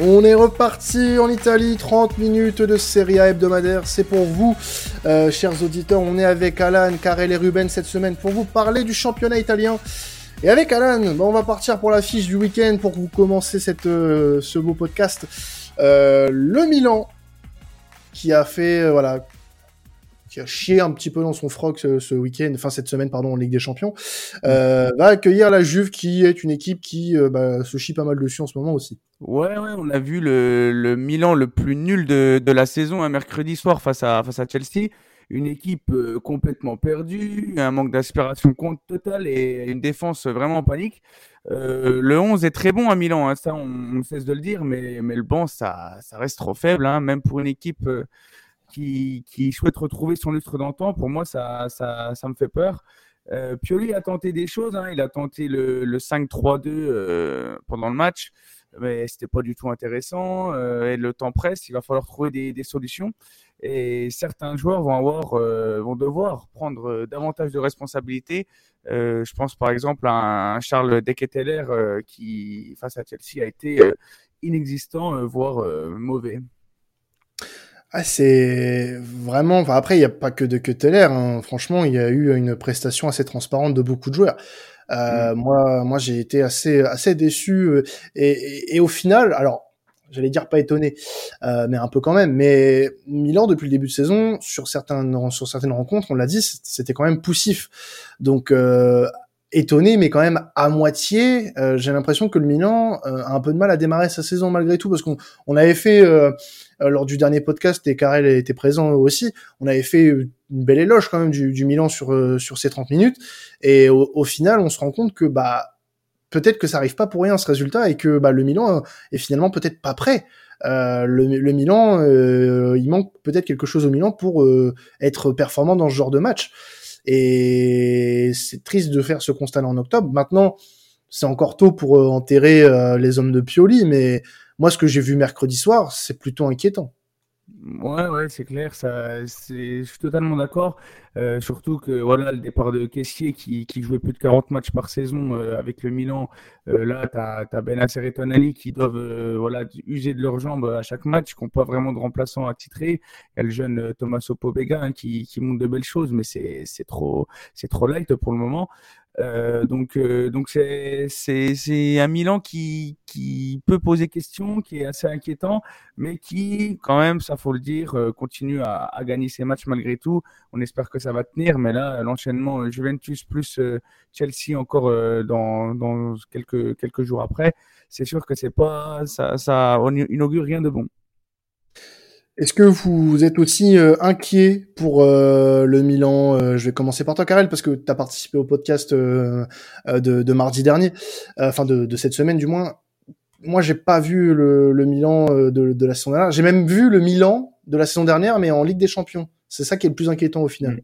On est reparti en Italie, 30 minutes de Serie A hebdomadaire, c'est pour vous, euh, chers auditeurs. On est avec Alan, Karel et Ruben cette semaine pour vous parler du championnat italien. Et avec Alan, on va partir pour la fiche du week-end pour vous commencer cette, euh, ce beau podcast. Euh, le Milan, qui a fait, voilà, qui a chié un petit peu dans son froc ce, week-end, enfin cette semaine pardon en Ligue des Champions, euh, va accueillir la Juve qui est une équipe qui euh, bah, se chie pas mal dessus en ce moment aussi. Ouais, ouais, on a vu le, le Milan le plus nul de, de la saison un mercredi soir face à face à Chelsea. Une équipe euh, complètement perdue, un manque d'aspiration compte total et une défense vraiment en panique. Euh, le 11 est très bon à Milan, hein, ça on, on, cesse de le dire, mais, mais le banc ça, ça reste trop faible, hein, même pour une équipe qui, souhaite retrouver son lustre d'antan, pour moi, ça, ça, me fait peur. Euh, Pioli a tenté des choses. Hein. Il a tenté le, le 5-3-2 euh, pendant le match, mais c'était pas du tout intéressant. Euh, et le temps presse, il va falloir trouver des, solutions. Et certains joueurs vont avoir, vont devoir prendre davantage de responsabilités. je pense par exemple à un Charles Deketeler qui, face à Chelsea, a été inexistant, voire mauvais. Ah, c'est vraiment. Enfin, après, il n'y a pas que de Keteler. Hein. Franchement, il y a eu une prestation assez transparente de beaucoup de joueurs. Euh, mm. Moi, moi, j'ai été assez, assez déçu. Euh, et, et, au final, alors, j'allais dire pas étonné, euh, mais un peu quand même. Mais Milan, depuis le début de saison, sur certaines, sur certaines rencontres, on l'a dit, c'était quand même poussif. Donc, euh, étonné, mais quand même à moitié. Euh, j'ai l'impression que le Milan euh, a un peu de mal à démarrer sa saison malgré tout, parce qu'on on avait fait euh, lors du dernier podcast et Karel était présent aussi, on avait fait une belle éloge quand même du, du Milan sur sur ces 30 minutes, et au, au, final on se rend compte que bah peut-être que ça arrive pas pour rien ce résultat et que bah le Milan est finalement peut-être pas prêt. Euh, le, le, Milan, il manque peut-être quelque chose au Milan pour être performant dans ce genre de match. Et c'est triste de faire ce constat en octobre. Maintenant, c'est encore tôt pour euh, enterrer euh, les hommes de Pioli, mais moi, ce que j'ai vu mercredi soir, c'est plutôt inquiétant. Ouais, ouais, c'est clair, ça, c'est, je suis totalement d'accord. Euh, surtout que voilà, le départ de Caissier qui, qui jouait plus de 40 matchs par saison euh, avec le Milan, euh, là, tu as, Benacer et Tonali qui doivent voilà, user de leurs jambes à chaque match, qui n'ont pas vraiment de remplaçant à titrer. Il y a le jeune Tommaso Pobega hein, qui, qui montre de belles choses, mais c'est, c'est, trop, c'est trop light pour le moment. Euh, donc euh, donc c'est c'est c'est un Milan qui qui peut poser question, qui est assez inquiétant, mais qui quand même, ça faut le dire, euh, continue à, à gagner ses matchs malgré tout. On espère que ça va tenir, mais là l'enchaînement Juventus plus Chelsea encore dans dans quelques quelques jours après, c'est sûr que c'est pas ça ça inaugure rien de bon. Est-ce que vous êtes aussi euh, inquiet pour euh, le Milan euh, Je vais commencer par toi, Karel, parce que tu as participé au podcast de, de, mardi dernier, enfin de, de, cette semaine du moins. Moi, j'ai pas vu le, le Milan de, de, la saison dernière. J'ai même vu le Milan de la saison dernière, mais en Ligue des Champions. C'est ça qui est le plus inquiétant au final.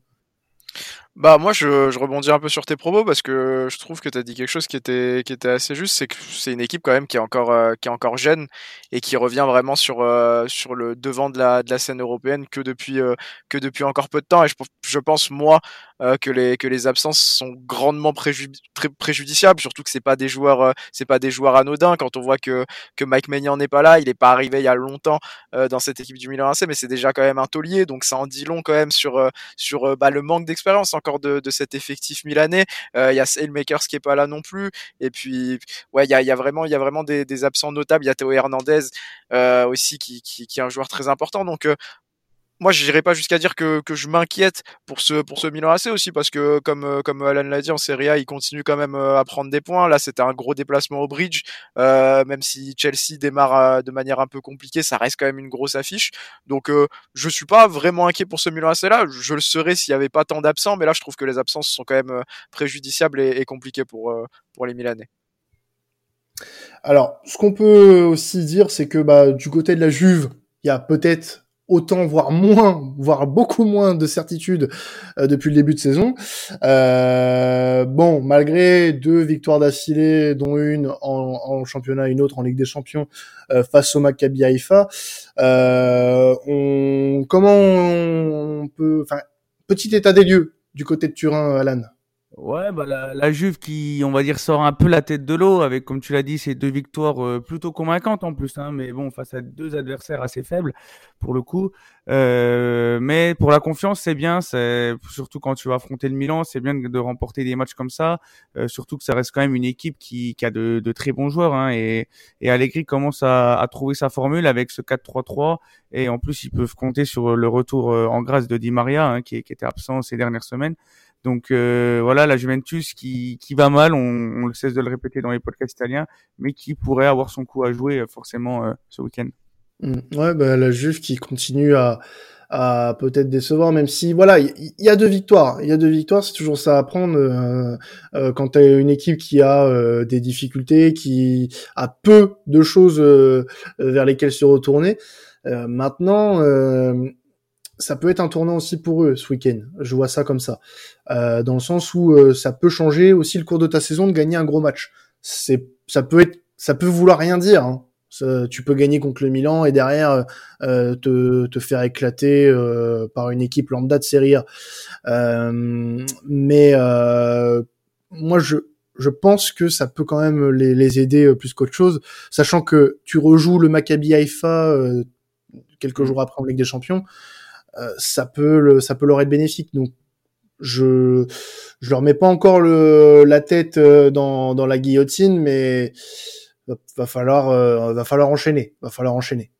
Bah moi je, je, rebondis un peu sur tes propos parce que je trouve que tu as dit quelque chose qui était qui était assez juste, c'est que c'est une équipe quand même qui est encore euh, qui est encore jeune et qui revient vraiment sur euh, sur le devant de la de la scène européenne que depuis euh, que depuis encore peu de temps. Et je, je pense moi que les que les absences sont grandement préjudiciables, surtout que c'est pas des joueurs c'est pas des joueurs anodins. Quand on voit que que Mike Maignan n'est pas là, il est pas arrivé il y a longtemps dans cette équipe du Milan AC, mais c'est déjà quand même un taulier, donc ça en dit long quand même sur sur bah, le manque d'expérience encore de, cet effectif milanais. Il y a Sailmakers qui est pas là non plus, et puis ouais il y a, vraiment il y a vraiment des, absents notables. Il y a Théo Hernandez aussi qui, qui, qui est un joueur très important, donc moi, je n'irai pas jusqu'à dire que, que je m'inquiète pour ce, pour ce Milan AC aussi, parce que comme, euh, comme Alan l'a dit, en Serie A, il continue quand même euh, à prendre des points. Là, c'était un gros déplacement au bridge. Euh, même si Chelsea démarre euh, de manière un peu compliquée, ça reste quand même une grosse affiche. Donc, euh, je suis pas vraiment inquiet pour ce Milan AC là. Je le serais s'il y avait pas tant d'absents, mais là, je trouve que les absences sont quand même préjudiciables et, et compliquées pour, pour les Milanais. Alors, ce qu'on peut aussi dire, c'est que bah, du côté de la Juve, il y a peut-être autant, voire moins, voire beaucoup moins de certitude euh, depuis le début de saison. Euh, bon, malgré deux victoires d'affilée, dont une en, en, championnat, une autre en Ligue des Champions euh, face au Maccabi Haïfa, on, comment on peut, enfin, petit état des lieux du côté de Turin, Alan? Ouais, bah la, la, Juve qui, on va dire, sort un peu la tête de l'eau avec, comme tu l'as dit, ces deux victoires euh, plutôt convaincantes en plus, hein, mais bon, face à deux adversaires assez faibles pour le coup. Euh, mais pour la confiance, c'est bien, c'est surtout quand tu vas affronter le Milan, c'est bien de, remporter des matchs comme ça, euh, surtout que ça reste quand même une équipe qui, qui a de, de, très bons joueurs, hein, et, et Allegri commence à, à trouver sa formule avec ce 4-3-3, et en plus ils peuvent compter sur le retour en grâce de Di Maria, hein, qui, qui était absent ces dernières semaines. Donc euh, voilà, la Juventus qui, qui va mal, on, on le cesse de le répéter dans les podcasts italiens, mais qui pourrait avoir son coup à jouer euh, forcément euh, ce week-end. Mmh. Ouais, bah, la Juve qui continue à, à peut-être décevoir, même si voilà, il y, a deux victoires. Il y a deux victoires, c'est toujours ça à prendre euh, euh, quand tu as une équipe qui a euh, des difficultés, qui a peu de choses vers lesquelles se retourner. maintenant, ça peut être un tournant aussi pour eux ce week-end. Je vois ça comme ça, euh, dans le sens où euh, ça peut changer aussi le cours de ta saison de gagner un gros match. C'est, ça peut être, ça peut vouloir rien dire. Hein. tu peux gagner contre le Milan et derrière euh, te, te, faire éclater euh, par une équipe lambda de Serie A. Euh, mais moi, je, je pense que ça peut quand même les, les aider plus qu'autre chose, sachant que tu rejoues le Maccabi Haïfa quelques mmh. jours après en Ligue des Champions. Euh, ça peut ça peut leur être bénéfique. Donc je je leur mets pas encore la tête euh, dans, la guillotine, mais va, va falloir euh, va falloir enchaîner, va falloir enchaîner.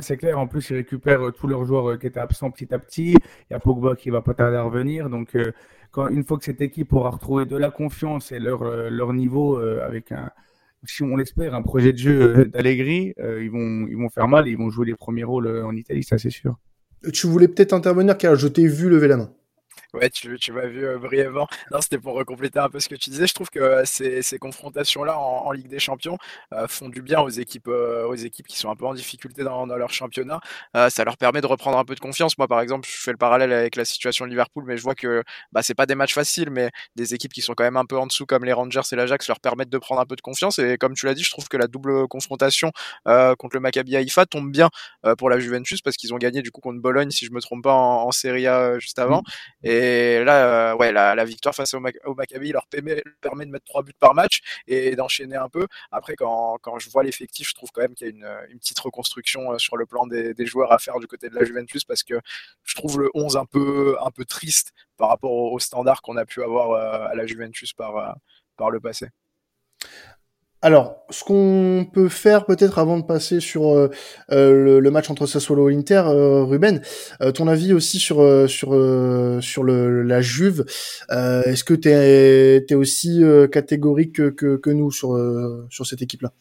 c'est clair. En plus, ils récupèrent tous leurs joueurs qui étaient absents petit à petit. Il y a Pogba qui va pas tarder à revenir. Donc, quand, une fois que cette équipe aura retrouvé de la confiance et leur, leur niveau avec un, si on l'espère, un projet de jeu euh, d'Allegri, euh, ils vont ils vont faire mal, ils vont jouer les premiers rôles euh, en Italie, ça c'est sûr. Tu voulais peut-être intervenir car je t'ai vu lever la main. Ouais, tu, tu m'as vu euh, brièvement. Non, c'était pour compléter un peu ce que tu disais. Je trouve que euh, ces, ces confrontations-là en, en, Ligue des Champions euh, font du bien aux équipes, aux équipes qui sont un peu en difficulté dans, dans leur championnat. Ça leur permet de reprendre un peu de confiance. Moi, par exemple, je fais le parallèle avec la situation de Liverpool, mais je vois que bah, c'est pas des matchs faciles, mais des équipes qui sont quand même un peu en dessous, comme les Rangers et l'Ajax, leur permettent de prendre un peu de confiance. Et comme tu l'as dit, je trouve que la double confrontation contre le Maccabi Haïfa tombe bien pour la Juventus parce qu'ils ont gagné du coup contre Bologne, si je me trompe pas, en, en Serie A juste avant. Mmh. Et là, euh, ouais, la, victoire face au, au Maccabi leur permet, de mettre trois buts par match et d'enchaîner un peu. Après, quand, quand je vois l'effectif, je trouve quand même qu'il y a une, petite reconstruction euh, sur le plan des, joueurs à faire du côté de la Juventus parce que je trouve le 11 un peu, un peu triste par rapport au, au standard qu'on a pu avoir euh, à la Juventus par, par le passé. Alors, ce qu'on peut faire peut-être avant de passer sur euh, le, le, match entre Sassuolo et Inter, euh, Ruben, euh, ton avis aussi sur sur sur le, la Juve. Est-ce que tu es, es, aussi catégorique que, que, que, nous sur sur cette équipe-là?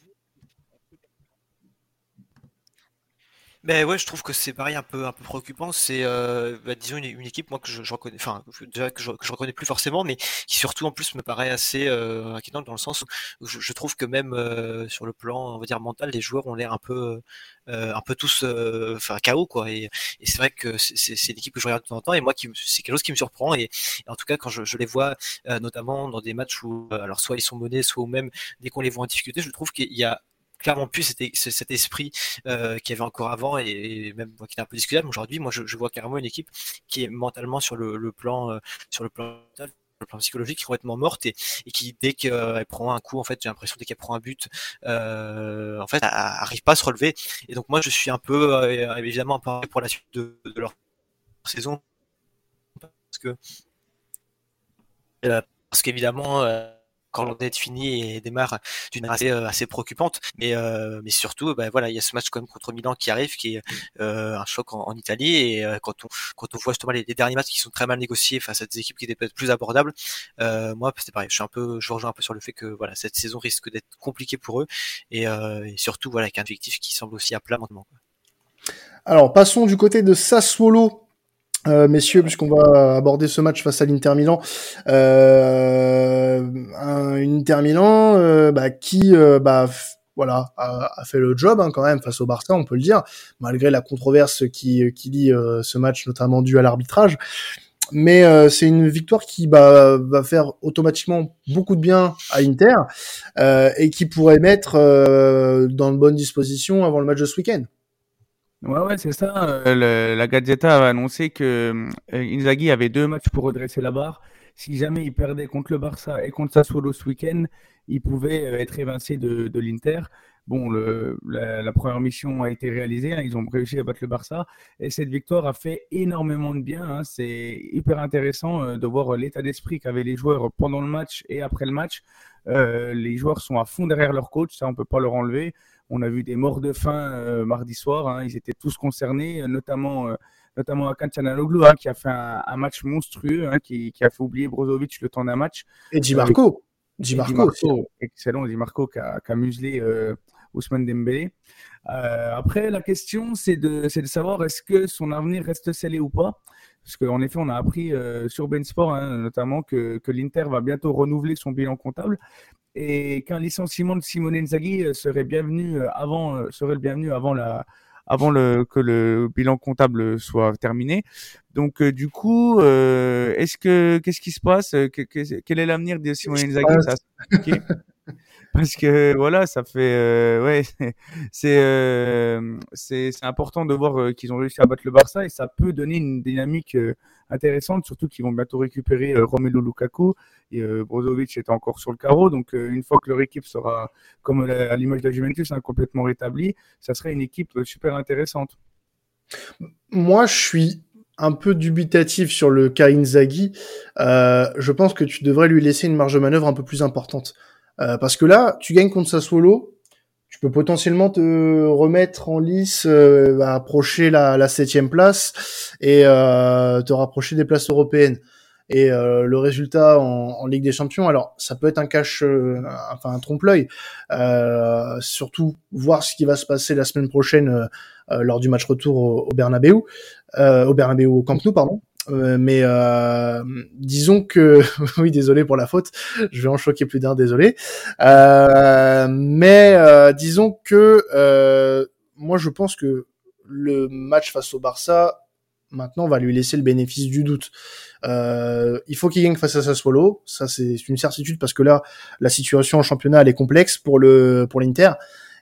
Ben ouais, je trouve que c'est pareil un peu un peu préoccupant. C'est euh, bah, disons une, équipe moi que je, je reconnais, enfin déjà que je, que je, reconnais plus forcément, mais qui surtout en plus me paraît assez euh, inquiétante dans le sens où je, je trouve que même euh, sur le plan on va dire mental, les joueurs ont l'air un peu euh, un peu tous euh, enfin chaos quoi. Et, et c'est vrai que c'est une équipe que je regarde de temps en temps et moi qui c'est quelque chose qui me surprend et, en tout cas quand je, je les vois euh, notamment dans des matchs où alors soit ils sont menés, soit même dès qu'on les voit en difficulté, je trouve qu'il y a clairement plus cet, cet esprit euh, qu'il y avait encore avant et, et même qui était un peu discutable. Aujourd'hui, moi, je, je, vois carrément une équipe qui est mentalement sur le, le plan, euh, sur le plan le plan psychologique qui est complètement morte et, et qui dès qu'elle prend un coup en fait j'ai l'impression dès qu'elle prend un but euh, en fait elle, arrive pas à se relever et donc moi je suis un peu euh, évidemment un peu pour la suite de, de leur saison parce que euh, parce qu'évidemment euh, quand l'on est fini et démarre d'une assez, euh, assez préoccupante. Mais, euh, mais surtout, ben voilà, il y a ce match quand même contre Milan qui arrive, qui est euh, un choc en, Italie. Et quand on quand on voit justement les, derniers matchs qui sont très mal négociés face à des équipes qui étaient peut-être plus abordables, moi c'est pareil. Je suis un peu, je rejoins un peu sur le fait que voilà, cette saison risque d'être compliquée pour eux et, et surtout voilà, avec un objectif qui semble aussi à plat maintenant. Alors passons du côté de Sassuolo euh, messieurs, puisqu'on va aborder ce match face à l'Inter Milan, euh, un, une Inter Milan euh, bah, qui euh, bah, voilà a, a, fait le job hein, quand même face au Barça, on peut le dire, malgré la controverse qui, qui lie euh, ce match, notamment dû à l'arbitrage. Mais euh, c'est une victoire qui bah, va faire automatiquement beaucoup de bien à Inter et qui pourrait mettre dans de bonnes dispositions avant le match de ce week-end. Ouais, ouais, c'est ça. Euh, la Gazzetta a annoncé que euh, Inzaghi avait deux matchs pour redresser la barre si jamais il perdait contre le Barça et contre Sassuolo ce week-end, il pouvait être évincé de, l'Inter. Bon, le, la, première mission a été réalisée, hein, ils ont réussi à battre le Barça et cette victoire a fait énormément de bien. Hein. C'est hyper intéressant euh, de voir l'état d'esprit qu'avaient les joueurs pendant le match et après le match. Euh, les joueurs sont à fond derrière leur coach, ça on peut pas leur enlever. On a vu des morts de faim euh, mardi soir, hein. ils étaient tous concernés, notamment notamment Akan Canaloglu, hein, qui a fait un, match monstrueux, hein, qui, qui, a fait oublier Brozovic le temps d'un match. Et Di Marco. Di Marco, excellent, Di Marco qui a, qui a muselé Ousmane Dembélé. Euh, après, la question, c'est de, de savoir est-ce que son avenir reste scellé ou pas? Parce qu'en effet, on a appris euh, sur Ben Sport, hein, notamment, que, que l'Inter va bientôt renouveler son bilan comptable et qu'un licenciement de Simone Inzaghi euh, serait bienvenu avant, serait le bienvenu avant la, avant le, que le bilan comptable soit terminé. Donc du coup, est-ce que qu'est-ce qui se passe? Quel est l'avenir de Simone Inzaghi? parce que voilà, ça fait euh, ouais, c'est euh, important de voir euh, qu'ils ont réussi à battre le Barça et ça peut donner une dynamique intéressante, surtout qu'ils vont bientôt récupérer Romelu Lukaku et Brozovic est encore sur le carreau, donc une fois que leur équipe sera comme à l'image de la Juventus, hein, complètement rétablie, ça serait une équipe super intéressante. Moi, je suis un peu dubitatif sur le cas je pense que tu devrais lui laisser une marge de manœuvre un peu plus importante. Euh, parce que là, tu gagnes contre Sassuolo, tu peux potentiellement te remettre en lice, euh, approcher la, la septième place et euh, te rapprocher des places européennes. Et euh, le résultat en, en, Ligue des Champions, alors ça peut être un cache, enfin un trompe-l'œil. surtout voir ce qui va se passer la semaine prochaine lors du match retour au, au Bernabeu, au Bernabeu au Camp Nou, pardon. Euh, mais euh, disons que oui, désolé pour la faute, je vais en choquer plus d'un, désolé. Euh, mais euh, disons que moi, je pense que le match face au Barça maintenant va lui laisser le bénéfice du doute. il faut qu'il gagne face à Sassuolo, ça c'est une certitude parce que là la situation en championnat elle est complexe pour le pour l'Inter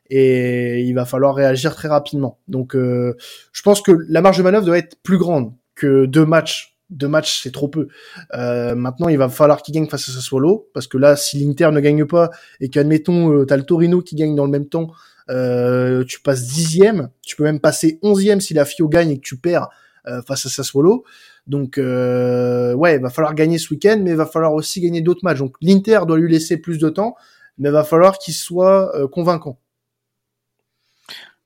et il va falloir réagir très rapidement. Donc je pense que la marge de manœuvre doit être plus grande que deux matchs. Deux matchs, c'est trop peu. Euh, maintenant, il va falloir qu'il gagne face à Sassuolo, parce que là, si l'Inter ne gagne pas et qu'admettons, euh, t'as le Torino qui gagne dans le même temps, euh, tu passes dixième, tu peux même passer onzième si la Fio gagne et que tu perds euh, face à Sassuolo. Donc, euh, ouais, il va falloir gagner ce week-end, mais il va falloir aussi gagner d'autres matchs. Donc, l'Inter doit lui laisser plus de temps, mais il va falloir qu'il soit euh, convaincant.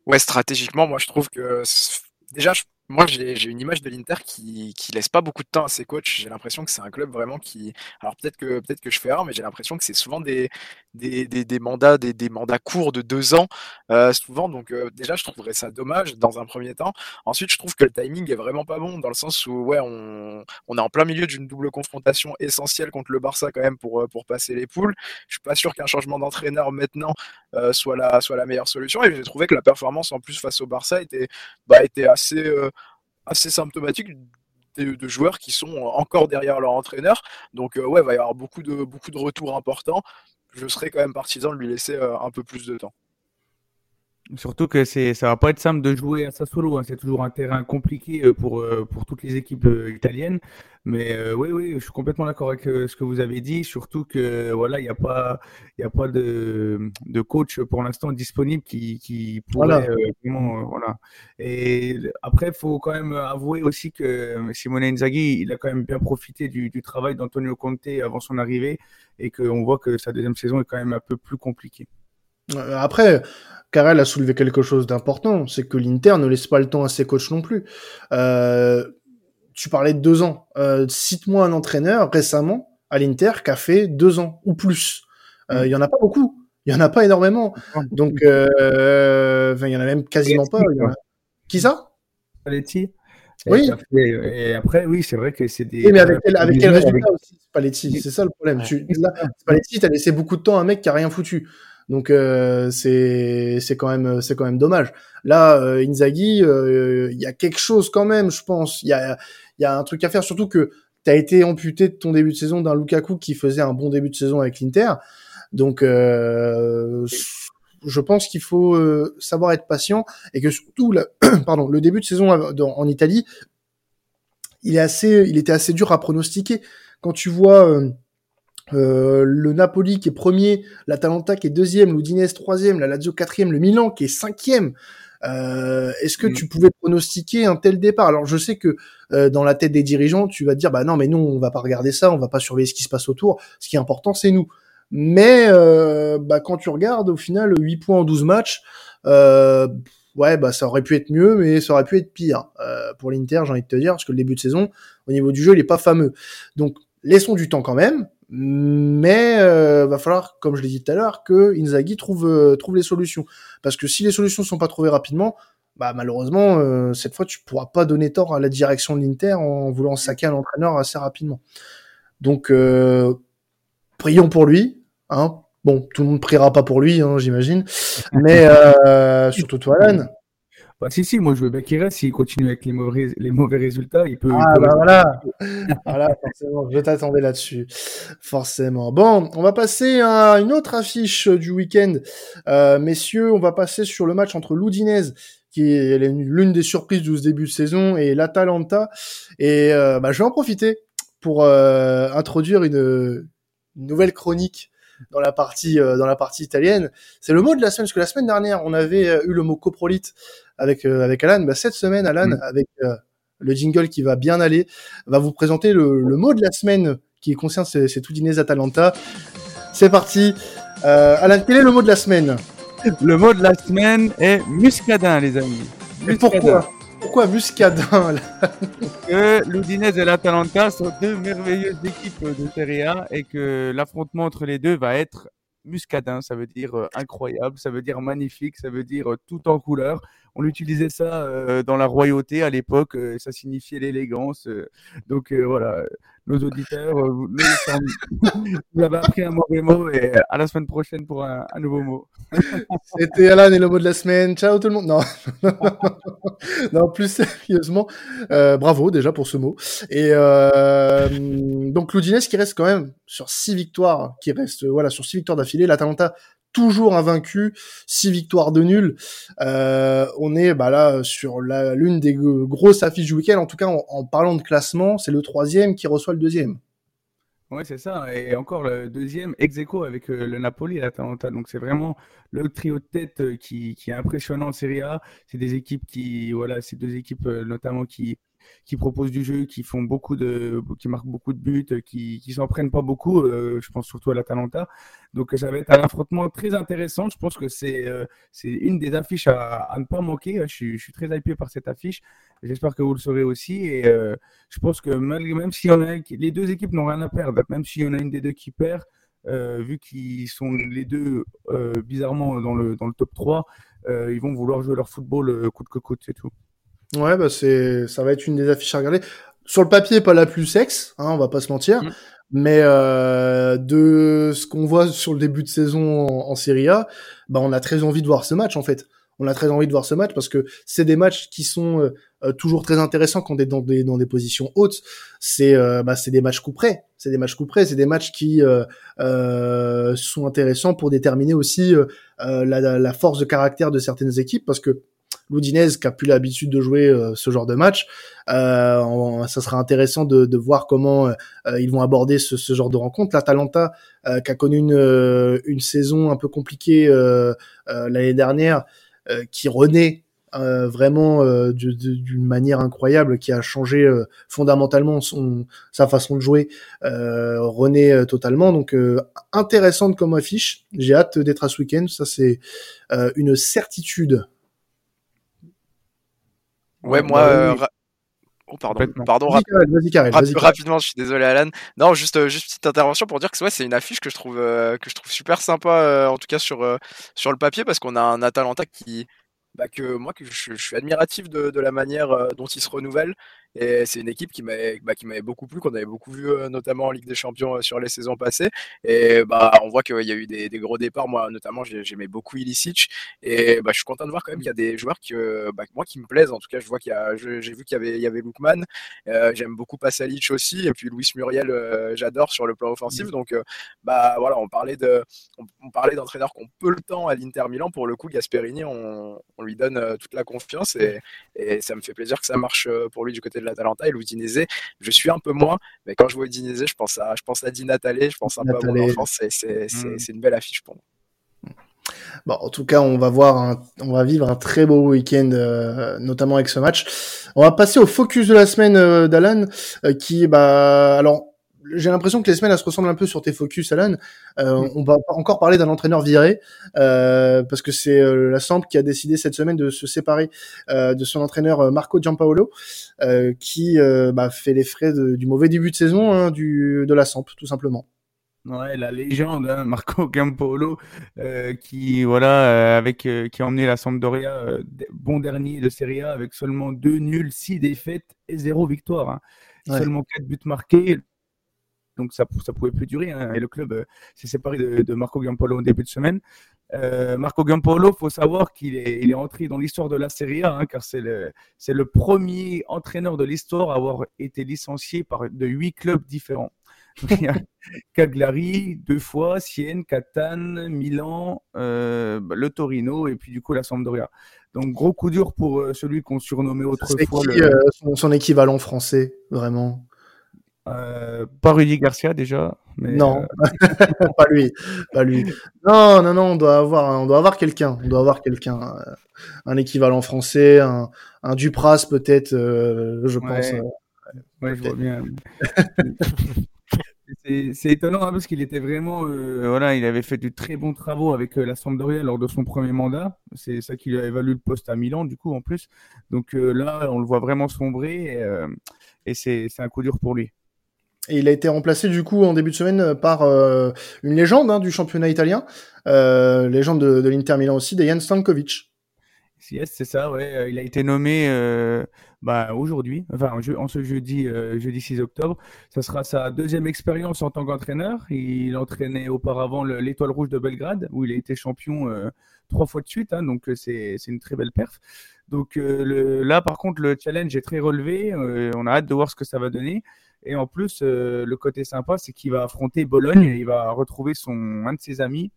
Ouais, stratégiquement, moi, je trouve que déjà, je moi, j'ai une image de l'Inter qui, qui laisse pas beaucoup de temps à ses coachs. J'ai l'impression que c'est un club vraiment qui. Alors peut-être que peut-être que je fais erreur, mais j'ai l'impression que c'est souvent des, des, des, des mandats des, des, mandats courts de deux ans, euh, souvent. Donc euh, déjà, je trouverais ça dommage dans un premier temps. Ensuite, je trouve que le timing est vraiment pas bon dans le sens où ouais, on, on est en plein milieu d'une double confrontation essentielle contre le Barça quand même pour euh, pour passer les poules. Je suis pas sûr qu'un changement d'entraîneur maintenant soit la soit la meilleure solution. Et j'ai trouvé que la performance en plus face au Barça était bah était assez assez symptomatique de, joueurs qui sont encore derrière leur entraîneur. Donc euh, ouais, il va y avoir beaucoup de, beaucoup de retours importants. Je serais quand même partisan de lui laisser euh, un peu plus de temps. Surtout que c'est, ça va pas être simple de jouer à Sassuolo. Hein. C'est toujours un terrain compliqué euh, pour euh, pour toutes les équipes euh, italiennes. Mais oui, oui, je suis complètement d'accord avec ce que vous avez dit. Surtout que voilà, il n'y a pas il y a pas de de coach pour l'instant disponible qui qui pourrait voilà. vraiment voilà. Et après, il faut quand même avouer aussi que Simone Inzaghi, il a quand même bien profité du, du travail d'Antonio Conte avant son arrivée et qu'on voit que sa deuxième saison est quand même un peu plus compliquée. Après, Karel a soulevé quelque chose d'important, c'est que l'Inter ne laisse pas le temps à ses coachs non plus. Euh, tu parlais de deux ans. Euh, Cite-moi un entraîneur récemment à l'Inter qui a fait deux ans ou plus. Euh, mm. Il y en a pas beaucoup. Il y en a pas énormément. Donc, euh, il y en a même quasiment pas. Y a... Qui ça? Paletti. Oui. Et après, oui, c'est vrai que c'est des. Mais avec quel, avec quel résultat aussi, Paletti C'est ça le problème. Tu, là, Paletti, t'as laissé beaucoup de temps à un mec qui a rien foutu. Donc euh, c'est c'est quand même c'est quand même dommage. Là, euh, Inzaghi, euh, il y a quelque chose quand même, je pense. Il y a il y a un truc à faire, surtout que tu as été amputé de ton début de saison d'un Lukaku qui faisait un bon début de saison avec l'Inter. Donc euh, je pense qu'il faut euh, savoir être patient et que surtout la, pardon, le début de saison en Italie, il est assez il était assez dur à pronostiquer quand tu vois euh, le Napoli qui est premier, l'Atalanta qui est deuxième, l'Udinese troisième, la Lazio quatrième, le Milan qui est cinquième. Euh, Est-ce que mm. tu pouvais pronostiquer un tel départ? Alors je sais que euh, dans la tête des dirigeants, tu vas te dire bah non mais nous on va pas regarder ça, on va pas surveiller ce qui se passe autour. Ce qui est important c'est nous. Mais euh, bah, quand tu regardes au final 8 points en 12 matchs, euh, ouais bah ça aurait pu être mieux, mais ça aurait pu être pire pour l'Inter j'ai envie de te dire parce que le début de saison au niveau du jeu il est pas fameux. Donc laissons du temps quand même. Mais euh, va falloir, comme je l'ai dit tout à l'heure, que Inzaghi trouve euh, trouve les solutions. Parce que si les solutions sont pas trouvées rapidement, bah malheureusement euh, cette fois tu pourras pas donner tort à la direction de l'Inter en voulant saquer un entraîneur assez rapidement. Donc euh, prions pour lui. Hein. Bon, tout le monde priera pas pour lui, hein, j'imagine. Mais euh, surtout toi, Alan. Bah, si, si, moi je veux bien qu'il reste. S'il continue avec les mauvais, les mauvais résultats, il peut. Ah, bah voilà. voilà, forcément, je t'attendais là-dessus. Forcément. Bon, on va passer à une autre affiche du week-end. Euh, messieurs, on va passer sur le match entre l'Oudinez, qui est l'une des surprises de ce début de saison, et l'Atalanta. Et euh, bah, je vais en profiter pour euh, introduire une, une nouvelle chronique dans la partie euh, dans la partie italienne. C'est le mot de la semaine parce que la semaine dernière on avait euh, eu le mot coprolite avec euh, avec Alan. Bah, cette semaine Alan mm. avec le jingle qui va bien aller va vous présenter le, le mot de la semaine qui concerne ces, ces Toudinés Atalanta. C'est parti. Alan, quel est le mot de la semaine? Le mot de la semaine est muscadin, les amis. Muscadin. pourquoi? Pourquoi Muscadin là Que l'Udinese et l'Atalanta sont deux merveilleuses équipes de Serie A et que l'affrontement entre les deux va être muscadin, ça veut dire euh, incroyable, ça veut dire magnifique, ça veut dire euh, tout en couleur. On utilisait ça euh, dans la royauté à l'époque, ça signifiait l'élégance. donc voilà, nos auditeurs, vous, vous, avez appris un mauvais mot et à la semaine prochaine pour un, nouveau mot. C'était Alan et le mot de la semaine. Ciao tout le monde. Non, non, plus sérieusement, euh, bravo déjà pour ce mot. Et euh, donc l'Udinese qui reste quand même sur six victoires, qui reste voilà sur six victoires d'affilée. L'Atalanta toujours invaincu, six victoires de nul. Euh, on est bah là sur l'une des grosses affiches du week-end. En tout cas, en, parlant de classement, c'est le troisième qui reçoit le deuxième. Ouais, c'est ça. Et encore le deuxième ex aequo avec euh, le Napoli et l'Atalanta. Donc c'est vraiment le trio de tête euh, qui, qui est impressionnant en Serie A. C'est des équipes qui, voilà, c'est deux équipes notamment qui qui proposent du jeu, qui font beaucoup de, qui marquent beaucoup de buts, qui, qui s'en prennent pas beaucoup. Euh, je pense surtout à l'Atalanta. Donc ça va être un affrontement très intéressant. Je pense que c'est euh, une des affiches à, ne pas manquer. Je suis, je suis très hypé par cette affiche. J'espère que vous le saurez aussi. Et euh, je pense que malgré même si on a, les deux équipes n'ont rien à perdre, même si on a une des deux qui perd. Vu qu'ils sont les deux bizarrement dans le, dans le top 3, euh, ils vont vouloir jouer leur football coûte que coûte, c'est tout. Ouais, bah c'est, ça va être une des affiches à regarder. Sur le papier, pas la plus sexe, hein, on va pas se mentir. Mm. Mais euh, de ce qu'on voit sur le début de saison en, en Serie A, bah on a très envie de voir ce match en fait. On a très envie de voir ce match parce que c'est des matchs qui sont euh, euh toujours très intéressants quand on est dans des dans des positions hautes. C'est euh, bah c'est des matchs coup près. C'est des matchs coup près. C'est des matchs qui euh, sont intéressants pour déterminer aussi la, la, force de caractère de certaines équipes parce que l'Oudinez qui a plus l'habitude de jouer euh, ce genre de match. Euh, ça sera intéressant de, de voir comment euh, ils vont aborder ce, ce, genre de rencontre. L'Atalanta qui a connu une, une saison un peu compliquée l'année dernière, qui renaît euh, vraiment euh, d'une manière incroyable qui a changé fondamentalement son, sa façon de jouer, renaît totalement. Donc intéressante comme affiche. J'ai hâte d'être à ce week-end. Ça c'est une certitude Ouais, moi. Euh, oh, pardon, pardon rapidement, je suis désolé, Alan. Non, juste, euh, juste petite intervention pour dire que ouais, c'est une affiche que je trouve, euh, que je trouve super sympa, en tout cas sur, sur le papier, parce qu'on a un Atalanta qui, bah, que moi, que je, je suis admiratif de, de, la manière dont il se renouvelle. Et c'est une équipe qui m'avait bah, qui m'avait beaucoup plu, qu'on avait beaucoup vu euh, notamment en Ligue des Champions euh, sur les saisons passées. Et bah on voit qu'il y a eu des, des, gros départs. Moi notamment j'aimais beaucoup Ilicic et bah, je suis content de voir quand même qu'il y a des joueurs qui bah, moi qui me plaisent. En tout cas je vois qu'il y a j'ai vu qu'il y avait il y avait Lookman. Euh, J'aime beaucoup Pasalic aussi et puis Luis Muriel euh, j'adore sur le plan offensif. Donc bah voilà on parlait de on, parlait d'entraîneurs qui ont peu le temps à l'Inter Milan. Pour le coup Gasperini on, on lui donne toute la confiance et, et ça me fait plaisir que ça marche pour lui du côté de de l'Atalanta et l'Udinese, je suis un peu moins, mais quand je vois Udinese, je pense à, je pense à Di Natale, je pense un peu à mon enfance, c'est mm. une belle affiche pour moi. Bon, en tout cas, on va voir, on va vivre un très beau week-end, euh, notamment avec ce match. On va passer au focus de la semaine euh, d'Alan, euh, qui, bah, alors, j'ai l'impression que les semaines elles se ressemblent un peu sur tes focus, Alan. On va encore parler d'un entraîneur viré parce que c'est la Samp qui a décidé cette semaine de se séparer de son entraîneur Marco Giampaolo, qui bah, fait les frais du mauvais début de saison hein, du, de la Samp, tout simplement. Ouais, la légende, hein, Marco Campolo, euh, qui voilà, euh, avec euh, qui a emmené la Sampdoria bon dernier de Serie A avec seulement deux nuls, six défaites et zéro victoire. Hein. Seulement quatre buts marqués. Donc ça ça pouvait plus durer. Hein, et le club s'est séparé de, Marco Giampolo au début de semaine. Marco Giampolo, faut savoir qu'il est, il est entré dans l'histoire de la Serie A, car c'est le, c'est le premier entraîneur de l'histoire à avoir été licencié par de huit clubs différents. Cagliari deux fois, Sienne, Catane, Milan, euh, bah, le Torino et puis du coup la Sampdoria. Donc gros coup dur pour euh, celui qu'on surnommait autrefois euh, son, équivalent français, vraiment? Pas Rudy Garcia déjà. non, pas lui, pas lui. Non, non, non, on doit avoir, on doit avoir quelqu'un, on doit avoir quelqu'un, un équivalent français, un, un Dupras peut-être, je pense. Ouais, je vois bien. C'est étonnant hein, parce qu'il était vraiment, euh, voilà, il avait fait de très bons travaux avec euh, la Sampdoria lors de son premier mandat. C'est ça qui lui a évalué le poste à Milan, du coup, en plus. Donc euh, là, on le voit vraiment sombrer et, c'est un coup dur pour lui. Et il a été remplacé du coup en début de semaine par une légende hein, du championnat italien, légende de, l'Inter Milan aussi, Dejan Stankovic. Yes, c'est ça, ouais. Il a été nommé bah, aujourd'hui, enfin en ce jeudi, euh, jeudi 6 octobre. Ça sera sa deuxième expérience en tant qu'entraîneur. Il entraînait auparavant l'Étoile Rouge de Belgrade, où il a été champion euh, trois fois de suite, hein, donc euh, c'est une très belle perf. Donc le, là, par contre, le challenge est très relevé. on a hâte de voir ce que ça va donner. Et en plus, le côté sympa, c'est qu'il va affronter Bologne et il va retrouver son un de ses amis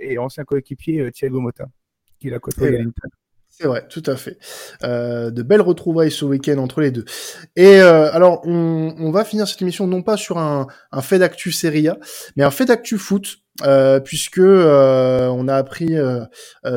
et ancien coéquipier Thiago Motta, qu'il a côtoyé à l'Inter. C'est vrai, tout à fait. Euh, de belles retrouvailles ce week-end entre les deux. Et euh, alors, on, on, va finir cette émission non pas sur un, un fait d'actu Serie A, mais un fait d'actu foot euh, puisque euh, on a appris euh,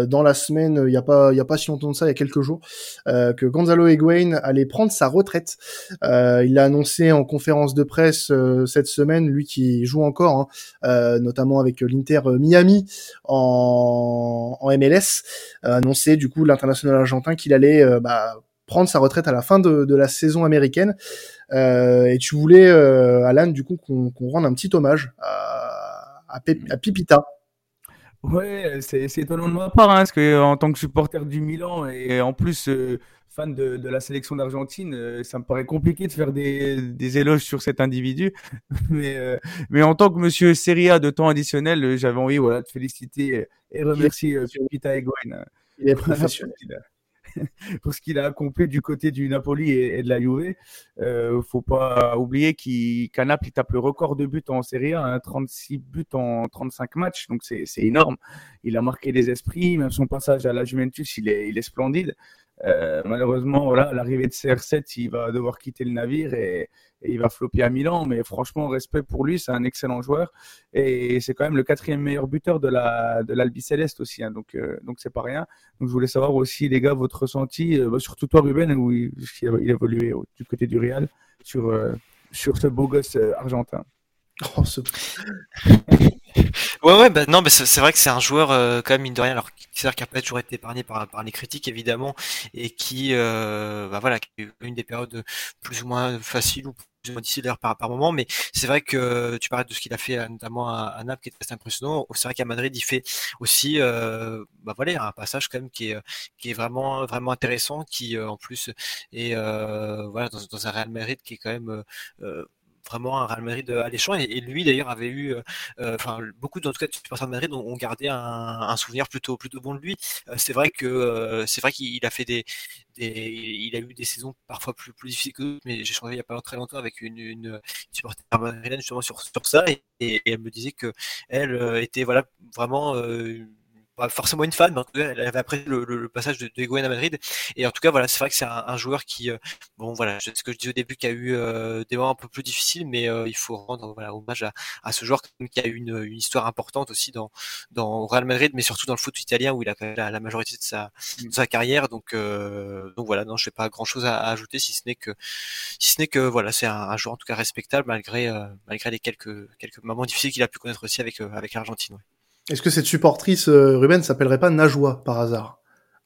dans la semaine, il y a pas, il y a pas si longtemps de ça, il y a quelques jours, que Gonzalo Higuain allait prendre sa retraite. il l'a annoncé en conférence de presse cette semaine, lui qui joue encore, hein, notamment avec l'Inter Miami en, en MLS, annoncé du coup l'international argentin qu'il allait bah, prendre sa retraite à la fin de, de la saison américaine. et tu voulais, Alan, du coup, qu'on rende un petit hommage à à, Pipita. Ouais, c'est étonnant de ma part, hein, parce que en tant que supporter du Milan et en plus euh, fan de, la sélection d'Argentine, euh, ça me paraît compliqué de faire des, éloges sur cet individu. mais, euh, mais en tant que monsieur Serie A de temps additionnel, j'avais envie voilà, de féliciter et remercier Pipita Egoin. Il est professionnel. pour ce qu'il a accompli du côté du Napoli et, de la Juve. Euh, faut pas oublier qu'à Naples, il tape le record de buts en Serie A, 36 hein, buts en 35 matchs, donc c'est énorme. Il a marqué les esprits, même son passage à la Juventus, il est, il est splendide. Euh, malheureusement, voilà, l'arrivée de CR7, il va devoir quitter le navire et, il va flopper à Milan. Mais franchement, respect pour lui, c'est un excellent joueur et c'est quand même le quatrième meilleur buteur de la de l'Albi Céleste aussi. Hein, donc euh, donc c'est pas rien. Donc je voulais savoir aussi les gars votre ressenti, euh, bah, surtout toi Ruben, où il, évolué du côté du Real sur sur ce beau gosse argentin. Oh, ouais, ouais, bah non, mais c'est vrai que c'est un joueur euh, quand même mine de rien, alors qui n'a pas toujours été épargné par, par les critiques évidemment, et qui, euh, bah voilà, qui a eu une des périodes plus ou moins faciles ou plus ou moins difficiles par, par moment, mais c'est vrai que tu parlais de ce qu'il a fait notamment à, Naples qui est assez impressionnant. C'est vrai qu'à Madrid il fait aussi, euh, bah voilà, un passage quand même qui est qui est vraiment vraiment intéressant, qui euh, en plus est euh, voilà dans, dans, un Real Madrid qui est quand même euh, vraiment un Real Madrid euh, alléchant. Et, et lui d'ailleurs avait eu, euh, euh, enfin beaucoup tout cas de supporters de Madrid ont, gardé un, souvenir plutôt plutôt bon de lui. c'est vrai que c'est vrai qu'il a fait des, il a eu des saisons parfois plus plus difficiles que d'autres, mais j'ai changé il y a pas très longtemps avec une, une supporter madrilène justement sur sur ça et, et, elle me disait que elle était voilà vraiment pas forcément une fan, mais en tout cas, elle avait apprécié le, passage de, de à Madrid. Et en tout cas, voilà, c'est vrai que c'est un, joueur qui, euh, bon, voilà, c'est ce que je dis au début, qui a eu euh, des moments un peu plus difficiles, mais euh, il faut rendre voilà, hommage à, à ce joueur qui a eu une, une, histoire importante aussi dans, dans Real Madrid, mais surtout dans le foot italien où il a la, la majorité de sa, mm. de sa carrière. Donc, donc voilà, non, je n'ai pas grand chose à, ajouter si ce n'est que, si ce n'est que voilà, c'est un, un, joueur en tout cas respectable malgré, malgré les quelques, quelques moments difficiles qu'il a pu connaître aussi avec, avec l'Argentine. Est-ce que cette supportrice, euh, Ruben, s'appellerait pas Najwa par hasard?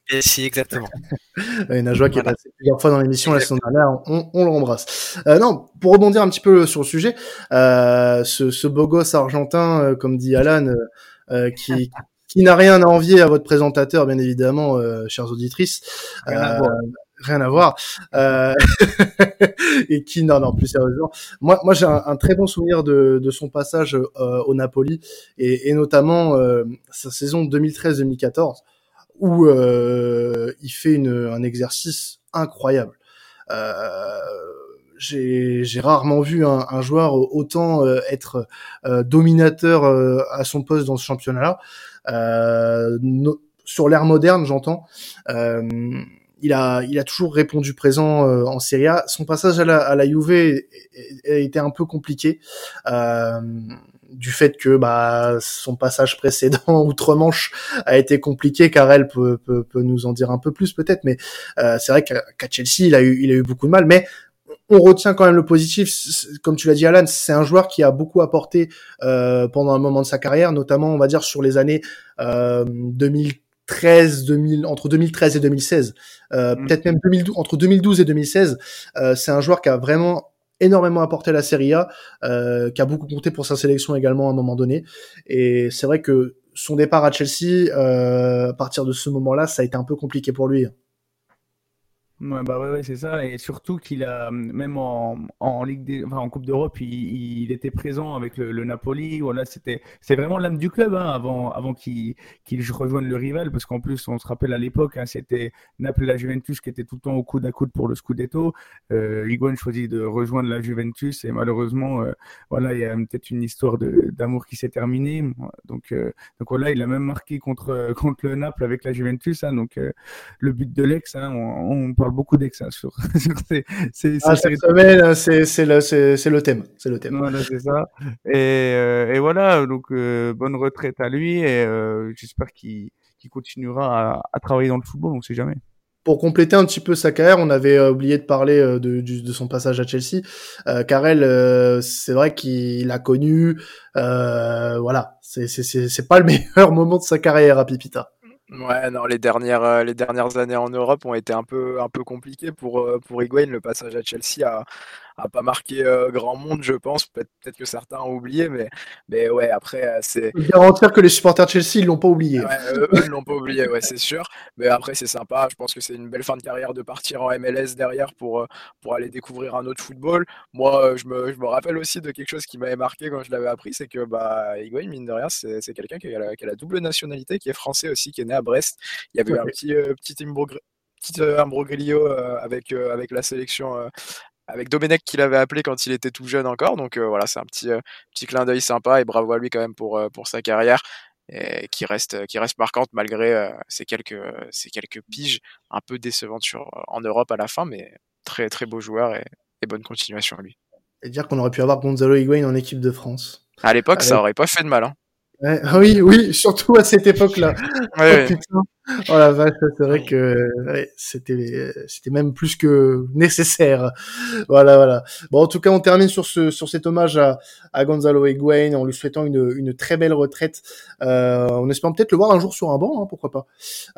Et si, exactement. et Najwa qui est passé plusieurs fois dans l'émission la semaine dernière, on, on l'embrasse. Euh, non, pour rebondir un petit peu sur le sujet, euh, ce, ce, beau gosse argentin, euh, comme dit Alan, euh, qui, qui n'a rien à envier à votre présentateur, bien évidemment, chères auditrices rien à voir. Euh, et qui, non, non, plus sérieusement, moi, moi j'ai un, très bon souvenir de, de son passage euh, au Napoli et, et notamment euh, sa saison 2013-2014 où euh, il fait une, un exercice incroyable. j'ai rarement vu un, un, joueur autant être dominateur à son poste dans ce championnat-là. sur l'ère moderne, j'entends. Euh, il a, il a toujours répondu présent euh, en Serie A. Son passage à la, à la Juve a été un peu compliqué euh, du fait que bah, son passage précédent outre-Manche a été compliqué. car elle peut, peut, peut, nous en dire un peu plus peut-être, mais euh, c'est vrai qu'à Chelsea, il a eu, il a eu beaucoup de mal, mais on retient quand même le positif. Comme tu l'as dit, Alan, c'est un joueur qui a beaucoup apporté euh, pendant un moment de sa carrière, notamment, on va dire, sur les années euh, 2000 13, 2000, entre 2013 et 2016, euh, mm. peut-être même 2012, entre 2012 et 2016. Euh, c'est un joueur qui a vraiment énormément apporté à la Serie A, euh, qui a beaucoup compté pour sa sélection également à un moment donné. Et c'est vrai que son départ à Chelsea, euh, à partir de ce moment-là, ça a été un peu compliqué pour lui. Ouais, bah ouais, c'est ça. Et surtout qu'il a, même en, en Coupe d'Europe, il, était présent avec le, le Napoli. Voilà, c'était, c'est vraiment l'âme du club hein, avant, avant qu'il qu'il rejoigne le rival. Parce qu'en plus, on se rappelle à l'époque, hein, c'était Naples et la Juventus qui étaient tout le temps au coude à coude pour le Scudetto. Euh, Higuain choisit de rejoindre la Juventus et malheureusement, euh, voilà, il y a peut-être une histoire d'amour qui s'est terminée. Donc, euh, donc voilà, il a même marqué contre, contre le Naples avec la Juventus. Hein, donc, euh, le but de l'ex, hein, on, on beaucoup d'ex hein, sur, ces, ces, ah, cette semaine, c'est le, c'est le thème. C'est le thème. Voilà, c'est ça. Et, euh, et, voilà, donc euh, bonne retraite à lui et euh, j'espère qu'il continuera à, à, travailler dans le football, on sait jamais. Pour compléter un petit peu sa carrière, on avait euh, oublié de parler de, de, de, son passage à Chelsea. Euh, Karel, c'est vrai qu'il a connu, voilà, c'est pas le meilleur moment de sa carrière à Pipita. Ouais, non, les dernières, euh, les dernières années en Europe ont été un peu, un peu compliquées pour, euh, pour Higuain. Le passage à Chelsea a, a pas marqué euh, grand monde, je pense. Peut-être que certains ont oublié, mais, mais ouais, après, c'est. Garantir que les supporters de Chelsea, ils l'ont pas oublié. Ouais, eux, ils l'ont pas oublié, ouais, c'est sûr. Mais après, c'est sympa. Je pense que c'est une belle fin de carrière de partir en MLS derrière pour, pour aller découvrir un autre football. Moi, je me, je me rappelle aussi de quelque chose qui m'avait marqué quand je l'avais appris, c'est que bah, Higuain, mine de rien, c'est quelqu'un qui, qui, a la double nationalité, qui est français aussi, qui est né à Brest. Il y avait un petit, petit imbroglio avec, avec la sélection avec Domenech qu'il avait appelé quand il était tout jeune encore. Donc euh, voilà, c'est un petit, euh, petit clin d'œil sympa et bravo à lui quand même pour, euh, pour sa carrière et qui reste, qui reste marquante malgré ces, quelques, ces quelques piges un peu décevantes sur, en Europe à la fin, mais très très beau joueur et, et bonne continuation à lui. Et dire qu'on aurait pu avoir Gonzalo Higuain en équipe de France. À l'époque, ça aurait pas fait de mal. Hein. Oui, oui, surtout à cette époque-là. Ouais, oh, oh, la vache, c'est vrai que c'était c'était même plus que nécessaire. Voilà, voilà. Bon, en tout cas, on termine sur ce sur cet hommage à, à Gonzalo Higuain en lui souhaitant une une très belle retraite. Euh, on espère peut-être le voir un jour sur un banc, hein, pourquoi pas.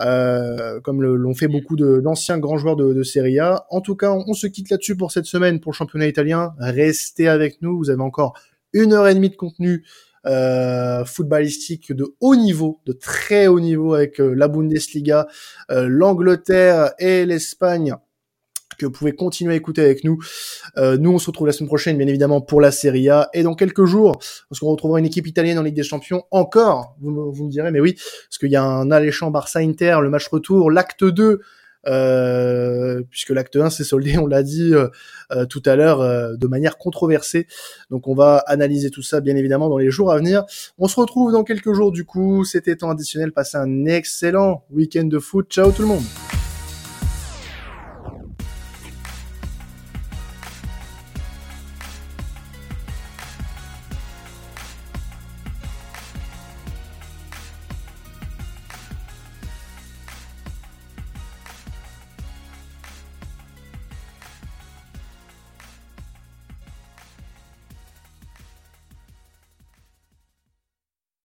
Euh, comme l'ont fait beaucoup d'anciens grands joueurs de, de Serie A. En tout cas, on, on se quitte là-dessus pour cette semaine pour le championnat italien. Restez avec nous, vous avez encore une heure et demie de contenu euh, footballistique de haut niveau, de très haut niveau avec euh, la Bundesliga, euh, l'Angleterre et l'Espagne que vous pouvez continuer à écouter avec nous. nous, on se retrouve la semaine prochaine, bien évidemment, pour la Serie A. Et dans quelques jours, parce qu'on retrouvera une équipe italienne en Ligue des Champions encore, vous, vous me direz, mais oui, parce qu'il y a un alléchant Barça-Inter, le match retour, l'acte 2 euh, puisque l'acte 1 s'est soldé, on l'a dit euh, tout à l'heure, de manière controversée. Donc on va analyser tout ça bien évidemment dans les jours à venir. On se retrouve dans quelques jours du coup. C'était temps additionnel. Passez un excellent week-end de foot. Ciao tout le monde.